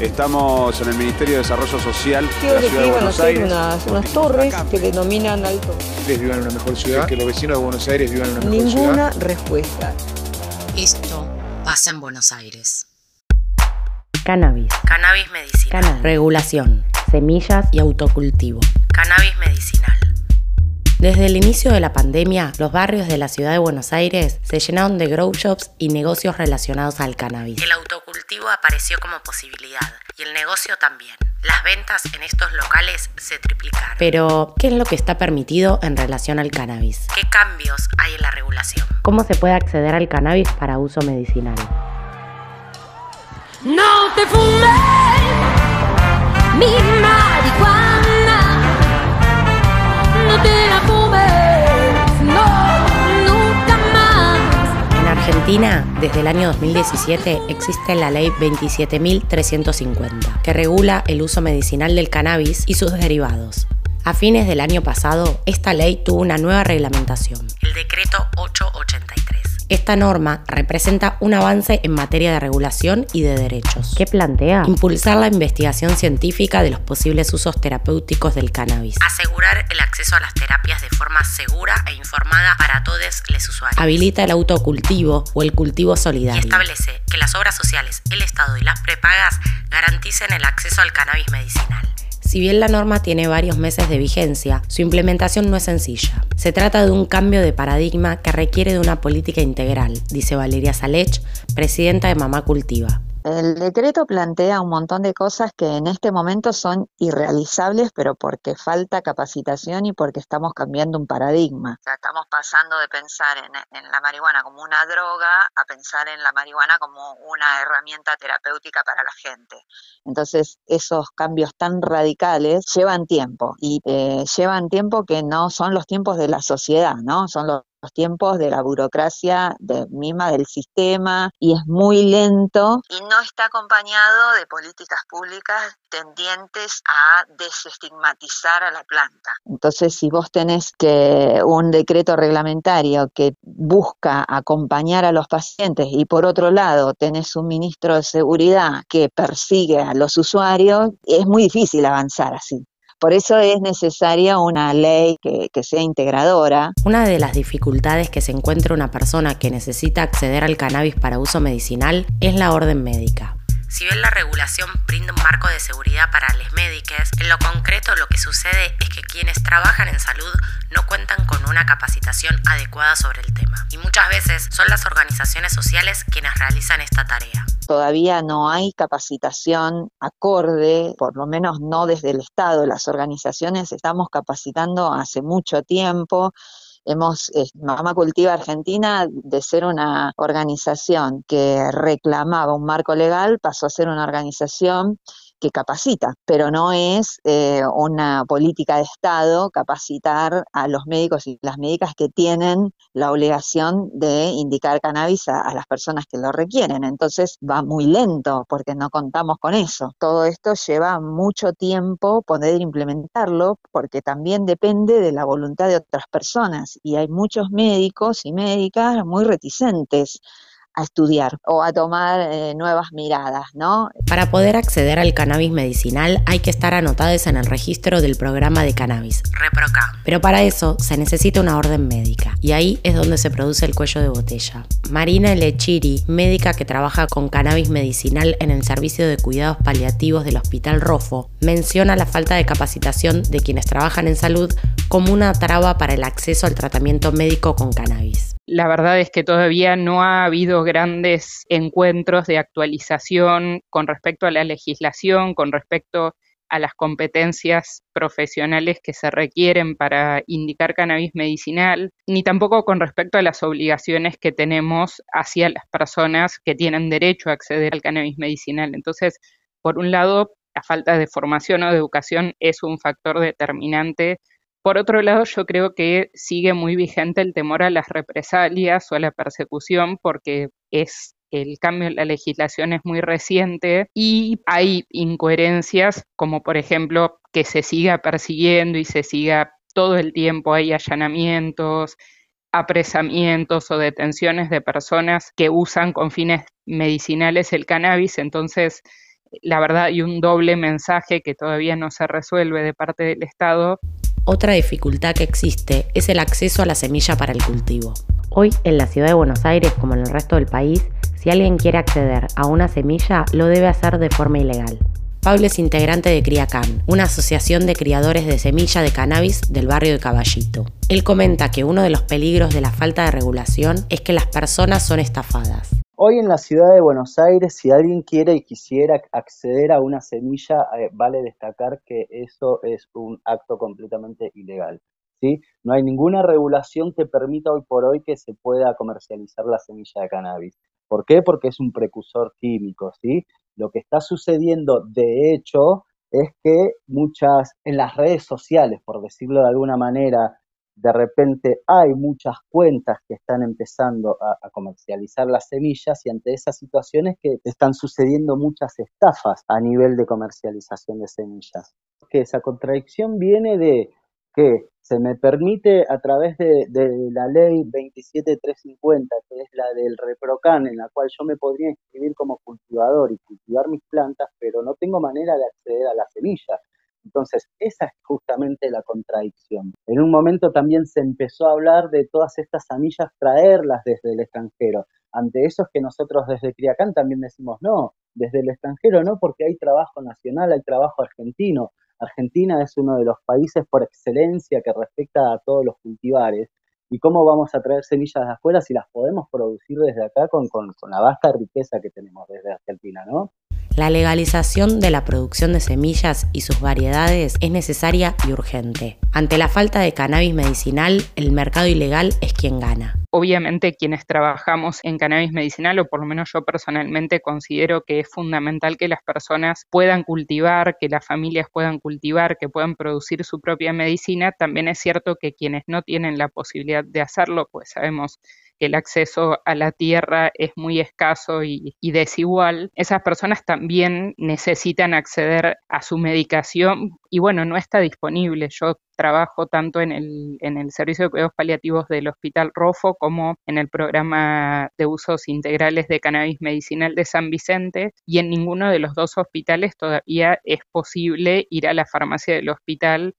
Estamos en el Ministerio de Desarrollo Social de la que Ciudad de Buenos Aires. unas, unas torres que denominan alto. ustedes vivan en una mejor ciudad, que los vecinos de Buenos Aires vivan en una mejor ciudad. Ninguna respuesta. Esto pasa en Buenos Aires. Cannabis, Cannabis medicinal. cannabis, regulación, semillas y autocultivo. Cannabis medicinal. Desde el inicio de la pandemia, los barrios de la ciudad de Buenos Aires se llenaron de grow shops y negocios relacionados al cannabis. El apareció como posibilidad y el negocio también. Las ventas en estos locales se triplicaron. Pero, ¿qué es lo que está permitido en relación al cannabis? ¿Qué cambios hay en la regulación? ¿Cómo se puede acceder al cannabis para uso medicinal? No te fumes mi marihuana. No te la Argentina, desde el año 2017, existe la ley 27.350, que regula el uso medicinal del cannabis y sus derivados. A fines del año pasado, esta ley tuvo una nueva reglamentación. El decreto 883. Esta norma representa un avance en materia de regulación y de derechos. ¿Qué plantea? Impulsar la investigación científica de los posibles usos terapéuticos del cannabis. Asegurar el acceso a las terapias de forma segura e informada para todos los usuarios. Habilita el autocultivo o el cultivo y solidario. establece que las obras sociales, el Estado y las prepagas garanticen el acceso al cannabis medicinal. Si bien la norma tiene varios meses de vigencia, su implementación no es sencilla. Se trata de un cambio de paradigma que requiere de una política integral, dice Valeria Salech, presidenta de Mamá Cultiva. El decreto plantea un montón de cosas que en este momento son irrealizables, pero porque falta capacitación y porque estamos cambiando un paradigma. O sea, estamos pasando de pensar en, en la marihuana como una droga a pensar en la marihuana como una herramienta terapéutica para la gente. Entonces, esos cambios tan radicales llevan tiempo y eh, llevan tiempo que no son los tiempos de la sociedad, ¿no? Son los los tiempos de la burocracia de, misma del sistema y es muy lento y no está acompañado de políticas públicas tendientes a desestigmatizar a la planta. Entonces, si vos tenés que un decreto reglamentario que busca acompañar a los pacientes y por otro lado tenés un ministro de seguridad que persigue a los usuarios, es muy difícil avanzar así. Por eso es necesaria una ley que, sea integradora. Una de las dificultades que se encuentra una persona que necesita acceder al cannabis para uso medicinal es la orden médica. Si bien la regulación brinda un marco de seguridad para los médicos, en lo concreto lo que sucede es que quienes trabajan en salud no cuentan con una capacitación adecuada sobre el tema. Y muchas veces son las organizaciones sociales quienes realizan esta tarea. Todavía no hay capacitación acorde, por lo menos no desde el Estado. Las organizaciones estamos capacitando hace mucho tiempo hemos, eh, Mamá Cultiva Argentina, de ser una organización que reclamaba un marco legal, pasó a ser una organización que capacita, pero no es eh, una política de Estado capacitar a los médicos y las médicas que tienen la obligación de indicar cannabis a, a, las personas que lo requieren. Entonces va muy lento porque no contamos con eso. Todo esto lleva mucho tiempo poder implementarlo porque también depende de la voluntad de otras personas y hay muchos médicos y médicas muy reticentes a estudiar o a tomar eh, nuevas miradas, ¿no? Para poder acceder al cannabis medicinal hay que estar anotados en el registro del programa de cannabis, ReproCa. Pero para eso se necesita una orden médica y ahí es donde se produce el cuello de botella. Marina Lechiri, médica que trabaja con cannabis medicinal en el servicio de cuidados paliativos del Hospital Rofo, menciona la falta de capacitación de quienes trabajan en salud como una traba para el acceso al tratamiento médico con cannabis. La verdad es que todavía no ha habido grandes encuentros de actualización con respecto a la legislación, con respecto a las competencias profesionales que se requieren para indicar cannabis medicinal, ni tampoco con respecto a las obligaciones que tenemos hacia las personas que tienen derecho a acceder al cannabis medicinal. Entonces, por un lado, la falta de formación o de educación es un factor determinante Por otro lado, yo creo que sigue muy vigente el temor a las represalias o a la persecución porque es el cambio en la legislación es muy reciente y hay incoherencias como por ejemplo que se siga persiguiendo y se siga todo el tiempo hay allanamientos, apresamientos o detenciones de personas que usan con fines medicinales el cannabis, entonces la verdad hay un doble mensaje que todavía no se resuelve de parte del Estado. Otra dificultad que existe es el acceso a la semilla para el cultivo. Hoy en la ciudad de Buenos Aires, como en el resto del país, si alguien quiere acceder a una semilla, lo debe hacer de forma ilegal. Pablo es integrante de CriaCan, una asociación de criadores de semilla de cannabis del barrio de Caballito. Él comenta que uno de los peligros de la falta de regulación es que las personas son estafadas. Hoy en la ciudad de Buenos Aires, si alguien quiere y quisiera acceder a una semilla, eh, vale destacar que eso es un acto completamente ilegal. ¿sí? No hay ninguna regulación que permita hoy por hoy que se pueda comercializar la semilla de cannabis. ¿Por qué? Porque es un precursor químico, ¿sí? Lo que está sucediendo, de hecho, es que muchas, en las redes sociales, por decirlo de alguna manera, de repente hay muchas cuentas que están empezando a, comercializar las semillas y ante esas situaciones que están sucediendo muchas estafas a nivel de comercialización de semillas. Que esa contradicción viene de que se me permite a través de, la ley 27350, que es la del ReproCan, en la cual yo me podría inscribir como cultivador y cultivar mis plantas, pero no tengo manera de acceder a la semilla. Entonces, esa es justamente la contradicción. En un momento también se empezó a hablar de todas estas semillas, traerlas desde el extranjero. Ante eso es que nosotros desde Criacán también decimos no, desde el extranjero no, porque hay trabajo nacional, hay trabajo argentino, Argentina es uno de los países por excelencia que respecta a todos los cultivares. ¿Y cómo vamos a traer semillas de afuera si las podemos producir desde acá con, con, con la vasta riqueza que tenemos desde Argentina, ¿no? La legalización de la producción de semillas y sus variedades es necesaria y urgente. Ante la falta de cannabis medicinal, el mercado ilegal es quien gana. Obviamente quienes trabajamos en cannabis medicinal, o por lo menos yo personalmente considero que es fundamental que las personas puedan cultivar, que las familias puedan cultivar, que puedan producir su propia medicina. También es cierto que quienes no tienen la posibilidad de hacerlo, pues sabemos el acceso a la tierra es muy escaso y, desigual, esas personas también necesitan acceder a su medicación y bueno, no está disponible. Yo trabajo tanto en el, en el servicio de cuidados paliativos del Hospital Rofo como en el programa de usos integrales de cannabis medicinal de San Vicente y en ninguno de los dos hospitales todavía es posible ir a la farmacia del hospital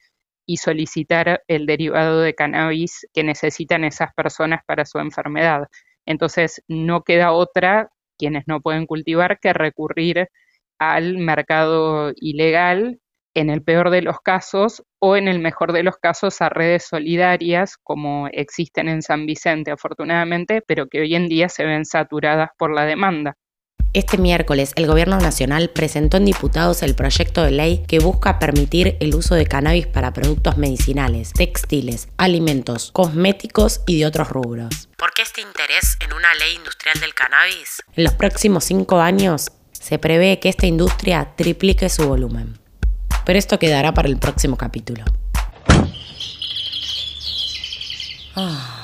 y solicitar el derivado de cannabis que necesitan esas personas para su enfermedad. Entonces, no queda otra, quienes no pueden cultivar, que recurrir al mercado ilegal, en el peor de los casos, o en el mejor de los casos a redes solidarias como existen en San Vicente, afortunadamente, pero que hoy en día se ven saturadas por la demanda. Este miércoles, el Gobierno Nacional presentó en diputados el proyecto de ley que busca permitir el uso de cannabis para productos medicinales, textiles, alimentos, cosméticos y de otros rubros. ¿Por qué este interés en una ley industrial del cannabis? En los próximos cinco años se prevé que esta industria triplique su volumen. Pero esto quedará para el próximo capítulo. Ah.